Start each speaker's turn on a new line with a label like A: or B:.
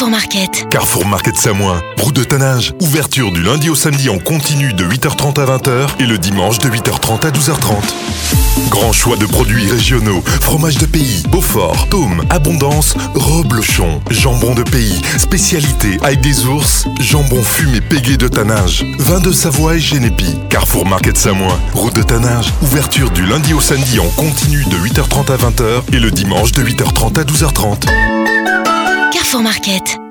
A: Carrefour Market.
B: Carrefour Samoin, route de tannage, ouverture du lundi au samedi en continu de 8h30 à 20h et le dimanche de 8h30 à 12h30. Grand choix de produits régionaux, fromage de pays, Beaufort, Tôme, Abondance, Roblochon, jambon de pays, spécialité, ail des ours, jambon fumé pégué de tannage, vin de Savoie et Génépi. Carrefour Market Samoin, route de tannage, ouverture du lundi au samedi en continu de 8h30 à 20h et le dimanche de 8h30 à 12h30.
A: Carrefour Market.